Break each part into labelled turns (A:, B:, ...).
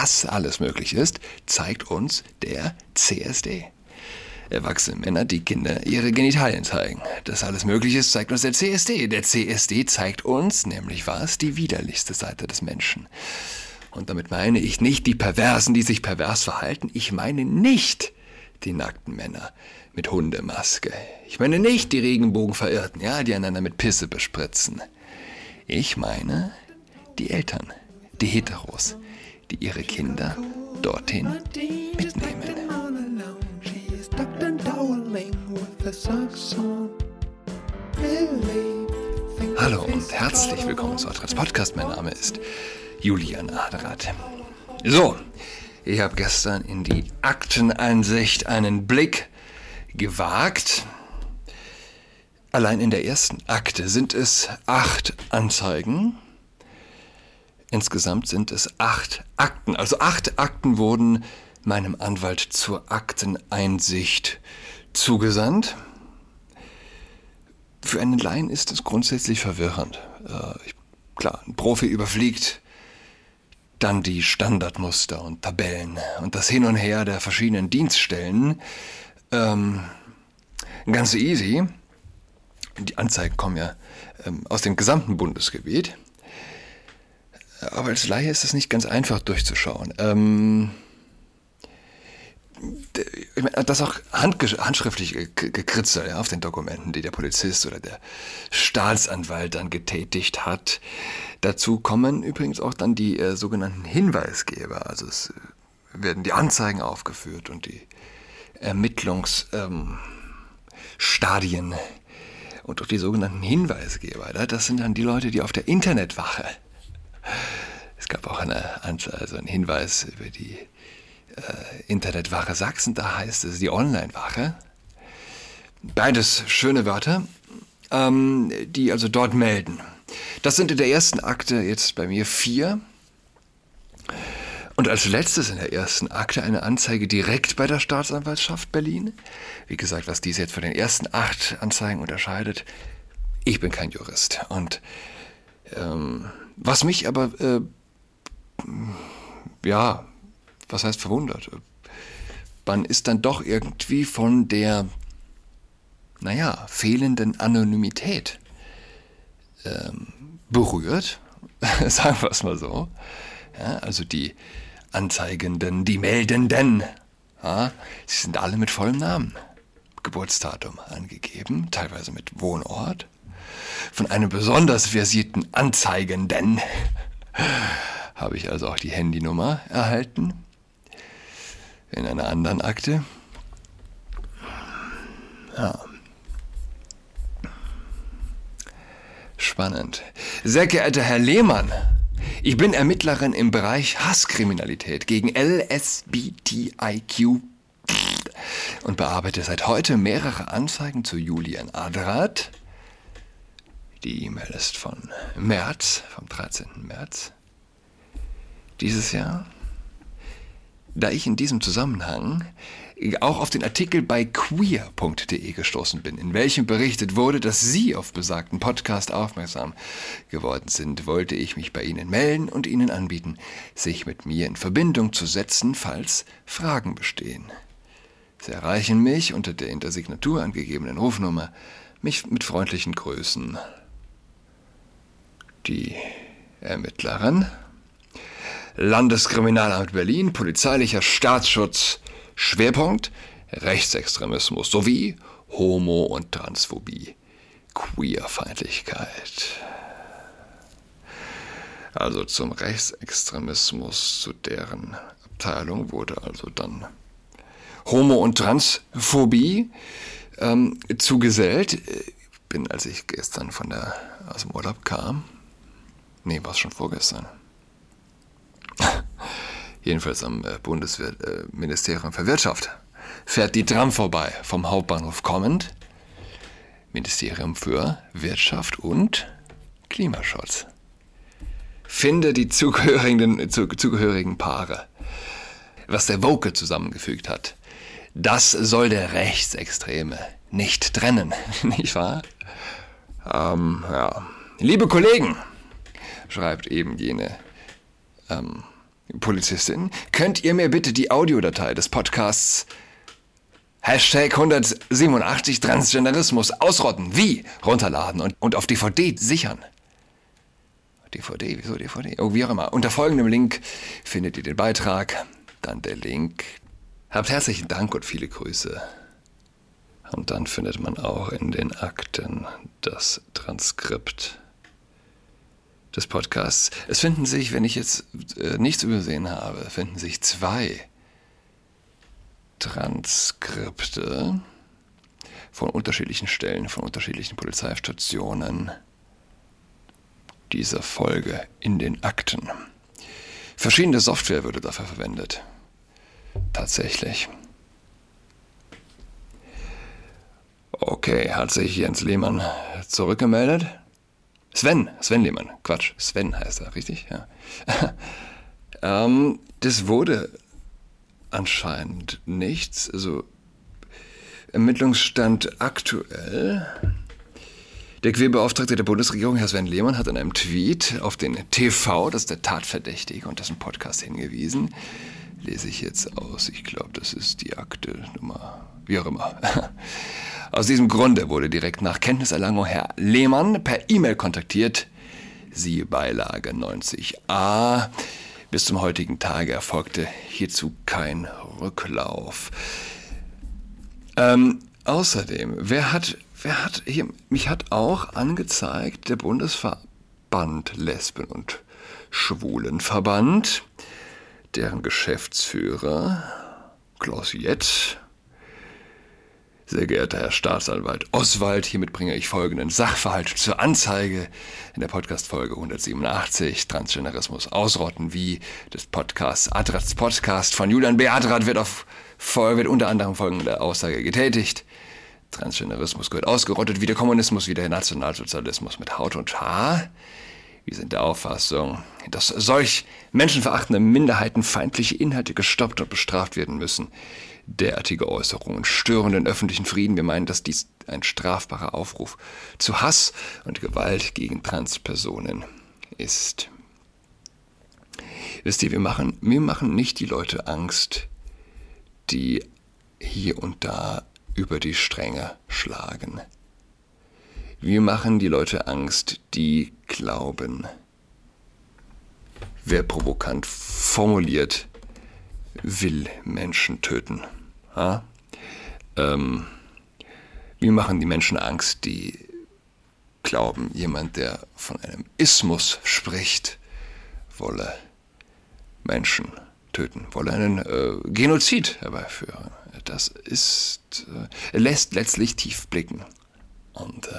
A: das alles möglich ist, zeigt uns der CSD. Erwachsene Männer, die Kinder ihre Genitalien zeigen. Dass alles möglich ist, zeigt uns der CSD. Der CSD zeigt uns nämlich was? Die widerlichste Seite des Menschen. Und damit meine ich nicht die Perversen, die sich pervers verhalten. Ich meine nicht die nackten Männer mit Hundemaske. Ich meine nicht die Regenbogenverirrten, ja, die einander mit Pisse bespritzen. Ich meine die Eltern, die Heteros, die ihre Kinder dorthin mitnehmen. Hallo und herzlich willkommen zu Adrats Podcast. Mein Name ist Julian Adrat. So, ich habe gestern in die Akteneinsicht einen Blick gewagt. Allein in der ersten Akte sind es acht Anzeigen. Insgesamt sind es acht Akten. Also acht Akten wurden meinem Anwalt zur Akteneinsicht zugesandt. Für einen Laien ist es grundsätzlich verwirrend. Äh, klar, ein Profi überfliegt dann die Standardmuster und Tabellen und das Hin und Her der verschiedenen Dienststellen. Ähm, ganz easy. Die Anzeigen kommen ja ähm, aus dem gesamten Bundesgebiet. Aber als Laie ist es nicht ganz einfach durchzuschauen. Ähm, das auch handschriftlich gekritzelt ja, auf den Dokumenten, die der Polizist oder der Staatsanwalt dann getätigt hat. Dazu kommen übrigens auch dann die äh, sogenannten Hinweisgeber. Also es werden die Anzeigen aufgeführt und die Ermittlungsstadien ähm, und auch die sogenannten Hinweisgeber. Das sind dann die Leute, die auf der Internetwache. Es gab auch eine, also einen Hinweis über die äh, Internetwache Sachsen, da heißt es die Online-Wache. Beides schöne Wörter, ähm, die also dort melden. Das sind in der ersten Akte jetzt bei mir vier. Und als letztes in der ersten Akte eine Anzeige direkt bei der Staatsanwaltschaft Berlin. Wie gesagt, was diese jetzt von den ersten acht Anzeigen unterscheidet, ich bin kein Jurist. Und ähm, was mich aber, äh, ja, was heißt verwundert? Man ist dann doch irgendwie von der, naja, fehlenden Anonymität ähm, berührt, sagen wir es mal so. Ja, also die Anzeigenden, die Meldenden, ja, sie sind alle mit vollem Namen, Geburtsdatum angegeben, teilweise mit Wohnort. Von einem besonders versierten Anzeigenden habe ich also auch die Handynummer erhalten in einer anderen Akte. Ja. Spannend. Sehr geehrter Herr Lehmann, ich bin Ermittlerin im Bereich Hasskriminalität gegen LSBTIQ und bearbeite seit heute mehrere Anzeigen zu Julian Adrat. Die E-Mail ist von März, vom 13. März dieses Jahr da ich in diesem Zusammenhang auch auf den Artikel bei queer.de gestoßen bin, in welchem berichtet wurde, dass Sie auf besagten Podcast aufmerksam geworden sind, wollte ich mich bei Ihnen melden und Ihnen anbieten, sich mit mir in Verbindung zu setzen, falls Fragen bestehen. Sie erreichen mich unter der in der Signatur angegebenen Rufnummer, mich mit freundlichen Grüßen. Die Ermittlerin Landeskriminalamt Berlin, polizeilicher Staatsschutz, Schwerpunkt Rechtsextremismus sowie Homo- und Transphobie, Queerfeindlichkeit. Also zum Rechtsextremismus, zu deren Abteilung wurde also dann Homo- und Transphobie ähm, zugesellt. Ich bin, als ich gestern von der, aus dem Urlaub kam, nee, war es schon vorgestern, jedenfalls am äh, Bundesministerium für Wirtschaft, fährt die Tram vorbei vom Hauptbahnhof kommend. Ministerium für Wirtschaft und Klimaschutz. Finde die zugehörigen, zugehörigen Paare. Was der Woke zusammengefügt hat, das soll der Rechtsextreme nicht trennen, nicht wahr? Ähm, ja. Liebe Kollegen, schreibt eben jene ähm, Polizistin, könnt ihr mir bitte die Audiodatei des Podcasts Hashtag 187 Transgenderismus ausrotten, wie runterladen und, und auf DVD sichern? DVD, wieso DVD? Oh, wie auch immer. Unter folgendem Link findet ihr den Beitrag, dann der Link. Habt herzlichen Dank und viele Grüße. Und dann findet man auch in den Akten das Transkript des Podcasts. Es finden sich, wenn ich jetzt äh, nichts übersehen habe, finden sich zwei Transkripte von unterschiedlichen Stellen, von unterschiedlichen Polizeistationen dieser Folge in den Akten. Verschiedene Software würde dafür verwendet. Tatsächlich. Okay, hat sich Jens Lehmann zurückgemeldet? Sven, Sven Lehmann, Quatsch, Sven heißt er, richtig? Ja. ähm, das wurde anscheinend nichts. Also Ermittlungsstand aktuell. Der Queerbeauftragte der Bundesregierung, Herr Sven Lehmann, hat in einem Tweet auf den TV, das ist der Tatverdächtige und dessen Podcast hingewiesen. Lese ich jetzt aus. Ich glaube, das ist die Akte Nummer, wie auch immer. Aus diesem Grunde wurde direkt nach Kenntniserlangung Herr Lehmann per E-Mail kontaktiert. Siehe Beilage 90a. Bis zum heutigen Tage erfolgte hierzu kein Rücklauf. Ähm, außerdem, wer hat, wer hat hier, mich hat auch angezeigt, der Bundesverband Lesben- und Schwulenverband, deren Geschäftsführer Klaus Jett sehr geehrter Herr Staatsanwalt Oswald, hiermit bringe ich folgenden Sachverhalt zur Anzeige in der Podcast-Folge 187, Transgenderismus ausrotten, wie des Podcasts Adrats Podcast von Julian B. Adrat wird, auf, wird unter anderem folgende Aussage getätigt. Transgenderismus gehört ausgerottet, wie der Kommunismus, wie der Nationalsozialismus mit Haut und Haar. Wir sind der Auffassung, dass solch menschenverachtende minderheitenfeindliche Inhalte gestoppt und bestraft werden müssen derartige Äußerungen stören den öffentlichen Frieden. Wir meinen, dass dies ein strafbarer Aufruf zu Hass und Gewalt gegen Transpersonen ist. Wisst ihr, wir machen, wir machen nicht die Leute Angst, die hier und da über die Stränge schlagen. Wir machen die Leute Angst, die glauben, wer provokant formuliert, will Menschen töten. Ja? Ähm, wie machen die Menschen Angst, die glauben, jemand, der von einem Ismus spricht, wolle Menschen töten, wolle einen äh, Genozid herbeiführen. Das ist, äh, lässt letztlich tief blicken. Und äh,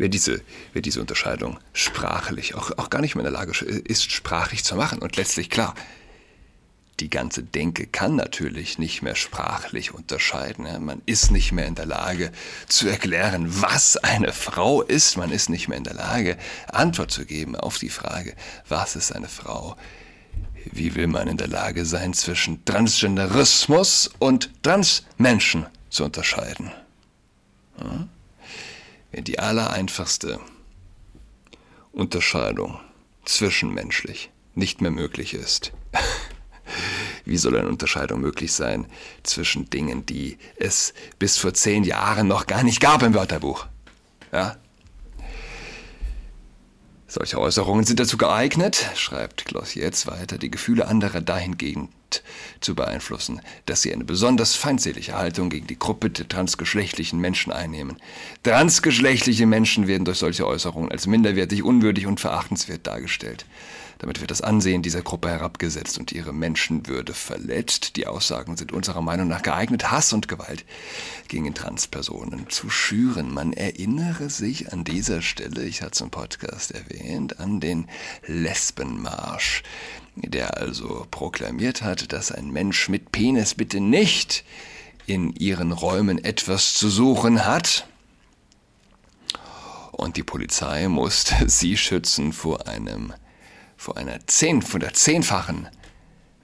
A: wer diese, wer diese Unterscheidung sprachlich auch, auch gar nicht mehr in der Lage ist, sprachlich zu machen. Und letztlich klar, die ganze Denke kann natürlich nicht mehr sprachlich unterscheiden. Man ist nicht mehr in der Lage zu erklären, was eine Frau ist. Man ist nicht mehr in der Lage, Antwort zu geben auf die Frage, was ist eine Frau? Wie will man in der Lage sein, zwischen Transgenderismus und Transmenschen zu unterscheiden? Hm? Wenn die allereinfachste Unterscheidung zwischenmenschlich nicht mehr möglich ist. Wie soll eine Unterscheidung möglich sein zwischen Dingen, die es bis vor zehn Jahren noch gar nicht gab im Wörterbuch? Ja? Solche Äußerungen sind dazu geeignet, schreibt jetzt weiter, die Gefühle anderer dahingehend zu beeinflussen, dass sie eine besonders feindselige Haltung gegen die Gruppe der transgeschlechtlichen Menschen einnehmen. Transgeschlechtliche Menschen werden durch solche Äußerungen als minderwertig, unwürdig und verachtenswert dargestellt. Damit wird das Ansehen dieser Gruppe herabgesetzt und ihre Menschenwürde verletzt. Die Aussagen sind unserer Meinung nach geeignet, Hass und Gewalt gegen Transpersonen zu schüren. Man erinnere sich an dieser Stelle, ich hatte es im Podcast erwähnt, an den Lesbenmarsch, der also proklamiert hat, dass ein Mensch mit Penis bitte nicht in ihren Räumen etwas zu suchen hat. Und die Polizei musste sie schützen vor einem, vor einer zehn, von der zehnfachen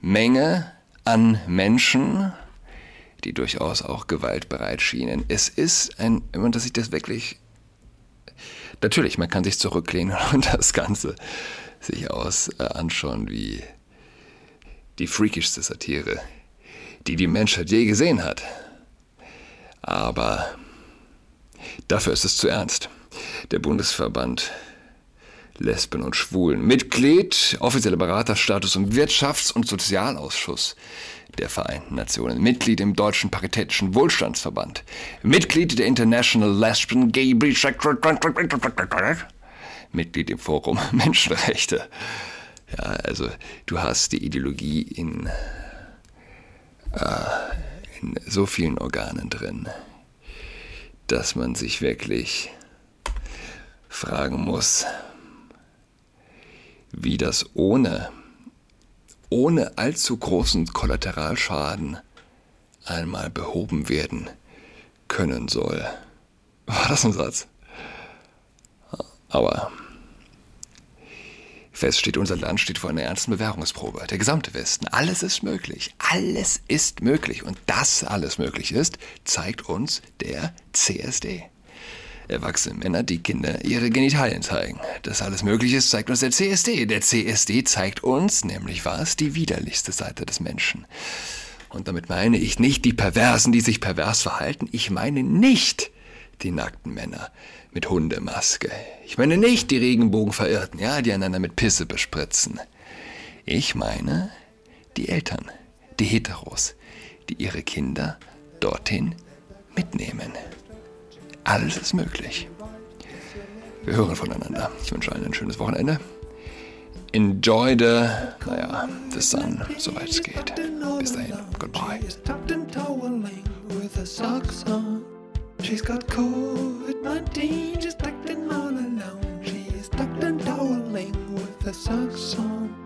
A: Menge an Menschen, die durchaus auch gewaltbereit schienen. Es ist ein, wenn man sich das wirklich Natürlich, man kann sich zurücklehnen und das Ganze sich aus äh, anschauen wie die freakischste Satire, die die Menschheit je gesehen hat. Aber dafür ist es zu ernst. Der Bundesverband Lesben und Schwulen, Mitglied, offizieller Beraterstatus im Wirtschafts- und Sozialausschuss der Vereinten Nationen, Mitglied im Deutschen Paritätischen Wohlstandsverband, Mitglied der International Lesbian Gay Mitglied im Forum Menschenrechte. Ja, also du hast die Ideologie in, äh, in so vielen Organen drin, dass man sich wirklich fragen muss, wie das ohne, ohne allzu großen Kollateralschaden einmal behoben werden können soll. War das ein Satz? Aber fest steht, unser Land steht vor einer ernsten Bewährungsprobe. Der gesamte Westen. Alles ist möglich. Alles ist möglich. Und dass alles möglich ist, zeigt uns der CSD. Erwachsene Männer, die Kinder ihre Genitalien zeigen. Dass alles möglich ist, zeigt uns der CSD. Der CSD zeigt uns nämlich was? Die widerlichste Seite des Menschen. Und damit meine ich nicht die Perversen, die sich pervers verhalten. Ich meine nicht die nackten Männer mit Hundemaske. Ich meine nicht die Regenbogenverirrten, ja, die einander mit Pisse bespritzen. Ich meine die Eltern, die Heteros, die ihre Kinder dorthin mitnehmen. Alles ist möglich. Wir hören voneinander. Ich wünsche allen ein schönes Wochenende. Enjoy the, naja, the sun, soweit es geht. Bis dahin, goodbye. She's got COVID-19, she's acting all alone. She's tucked and toweling with her socks on.